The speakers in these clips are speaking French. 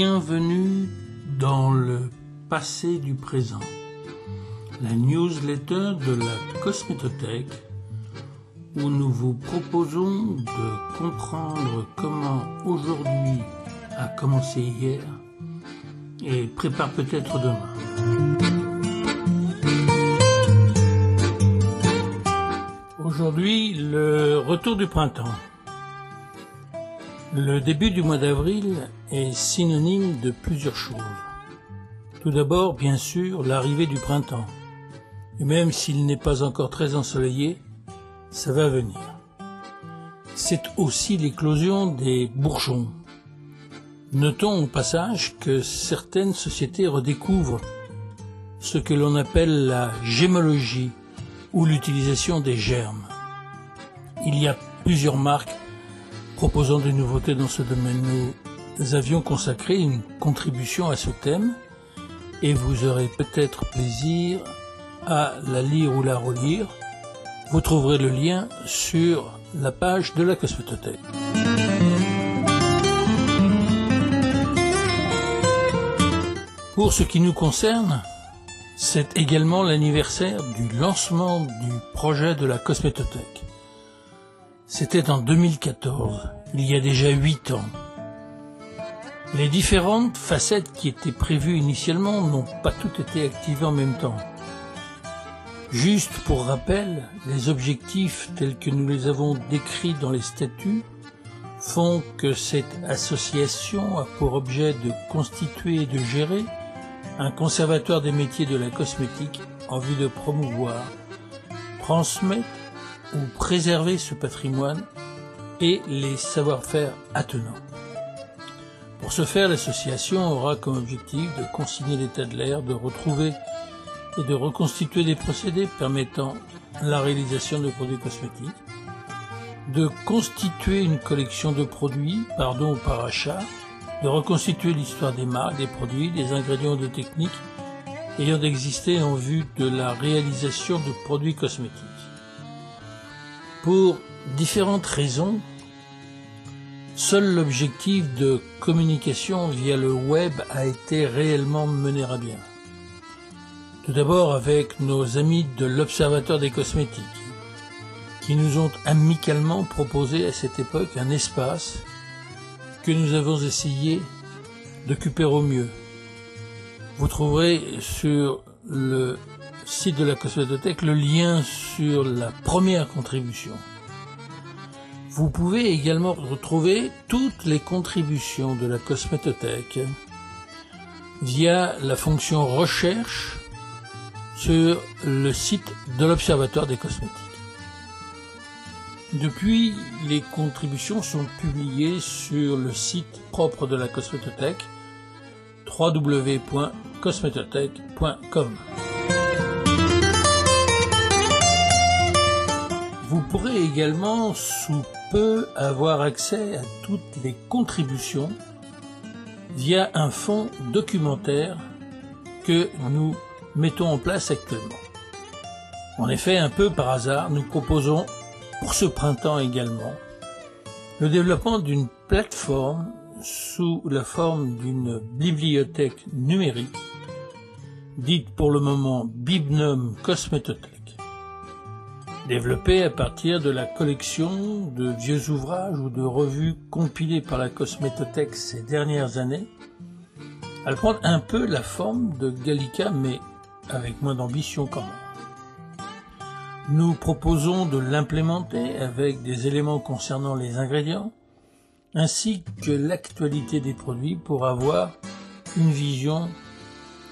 Bienvenue dans le passé du présent, la newsletter de la Cosmétothèque où nous vous proposons de comprendre comment aujourd'hui a commencé hier et prépare peut-être demain. Aujourd'hui, le retour du printemps. Le début du mois d'avril est synonyme de plusieurs choses. Tout d'abord, bien sûr, l'arrivée du printemps. Et même s'il n'est pas encore très ensoleillé, ça va venir. C'est aussi l'éclosion des bourgeons. Notons au passage que certaines sociétés redécouvrent ce que l'on appelle la gémologie ou l'utilisation des germes. Il y a plusieurs marques proposant des nouveautés dans ce domaine. Nous avions consacré une contribution à ce thème et vous aurez peut-être plaisir à la lire ou la relire. Vous trouverez le lien sur la page de la Cosmétothèque. Pour ce qui nous concerne, c'est également l'anniversaire du lancement du projet de la Cosmétothèque. C'était en 2014, il y a déjà huit ans. Les différentes facettes qui étaient prévues initialement n'ont pas toutes été activées en même temps. Juste pour rappel, les objectifs tels que nous les avons décrits dans les statuts font que cette association a pour objet de constituer et de gérer un conservatoire des métiers de la cosmétique en vue de promouvoir, transmettre ou préserver ce patrimoine et les savoir-faire attenants. Pour ce faire, l'association aura comme objectif de consigner l'état de l'air, de retrouver et de reconstituer des procédés permettant la réalisation de produits cosmétiques, de constituer une collection de produits par don ou par achat, de reconstituer l'histoire des marques, des produits, des ingrédients des techniques ayant existé en vue de la réalisation de produits cosmétiques. Pour différentes raisons, seul l'objectif de communication via le web a été réellement mené à bien. Tout d'abord avec nos amis de l'Observatoire des cosmétiques, qui nous ont amicalement proposé à cette époque un espace que nous avons essayé d'occuper au mieux. Vous trouverez sur le site de la Cosmétothèque le lien sur la première contribution. Vous pouvez également retrouver toutes les contributions de la Cosmétothèque via la fonction recherche sur le site de l'Observatoire des cosmétiques. Depuis, les contributions sont publiées sur le site propre de la Cosmétothèque www.cosmétothèque.com. Vous pourrez également sous peu avoir accès à toutes les contributions via un fonds documentaire que nous mettons en place actuellement. En effet, un peu par hasard, nous proposons pour ce printemps également le développement d'une plateforme sous la forme d'une bibliothèque numérique dite pour le moment Bibnum Cosmétothèque développée à partir de la collection de vieux ouvrages ou de revues compilées par la Cosmétothèque ces dernières années, elle prend un peu la forme de Gallica, mais avec moins d'ambition quand même. Nous proposons de l'implémenter avec des éléments concernant les ingrédients, ainsi que l'actualité des produits pour avoir une vision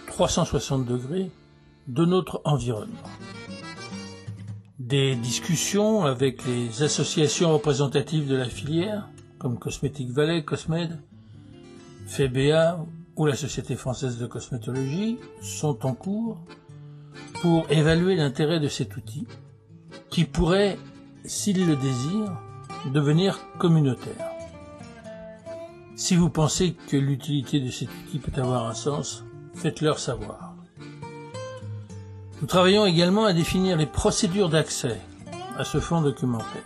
360 degrés de notre environnement des discussions avec les associations représentatives de la filière, comme Cosmétique Valais, Cosmed, FEBA ou la Société française de cosmétologie, sont en cours pour évaluer l'intérêt de cet outil, qui pourrait, s'il le désire, devenir communautaire. Si vous pensez que l'utilité de cet outil peut avoir un sens, faites-leur savoir. Nous travaillons également à définir les procédures d'accès à ce fonds documentaire.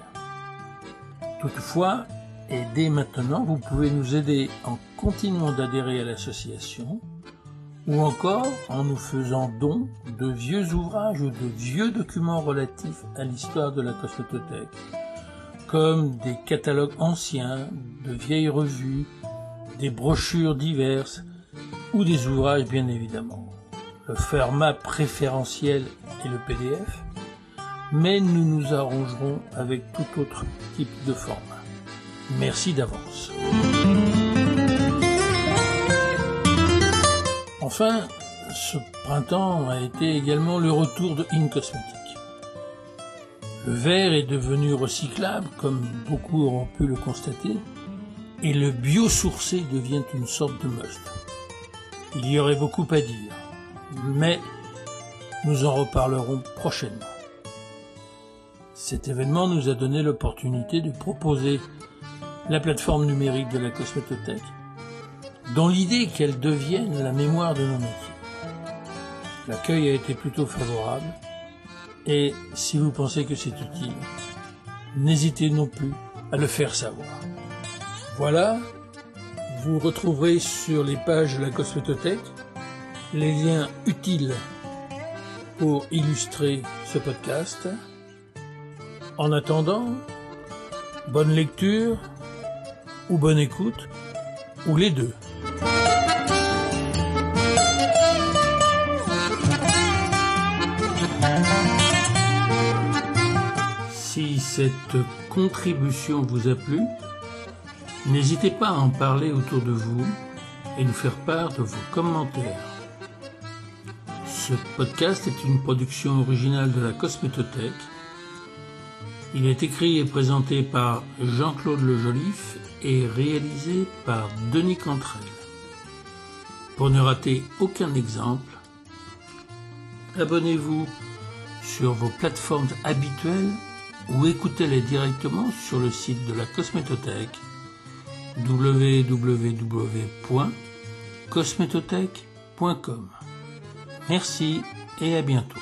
Toutefois, Et dès maintenant, vous pouvez nous aider en continuant d'adhérer à l'association ou encore en nous faisant don de vieux ouvrages ou de vieux documents relatifs à l'histoire de la cosmétothèque, comme des catalogues anciens, de vieilles revues, des brochures diverses ou des ouvrages bien évidemment. Format préférentiel est le PDF, mais nous nous arrangerons avec tout autre type de format. Merci d'avance. Enfin, ce printemps a été également le retour de In Cosmétique. Le verre est devenu recyclable, comme beaucoup auront pu le constater, et le biosourcé devient une sorte de must. Il y aurait beaucoup à dire, mais nous en reparlerons prochainement. Cet événement nous a donné l'opportunité de proposer la plateforme numérique de la cosmétothèque, dans l'idée qu'elle devienne la mémoire de nos métiers. L'accueil a été plutôt favorable, et si vous pensez que c'est utile, n'hésitez non plus à le faire savoir. Voilà, vous retrouverez sur les pages de la cosmétothèque les liens utiles pour illustrer ce podcast. En attendant, bonne lecture ou bonne écoute, ou les deux. Si cette contribution vous a plu, n'hésitez pas à en parler autour de vous et nous faire part de vos commentaires. Ce podcast est une production originale de la Cosmétothèque. Il est écrit et présenté par Jean-Claude Le Joliffe et réalisé par Denis Cantrel. Pour ne rater aucun exemple, abonnez-vous sur vos plateformes habituelles ou écoutez-les directement sur le site de la Cosmétothèque www.cosmétothèque.com. Merci et à bientôt.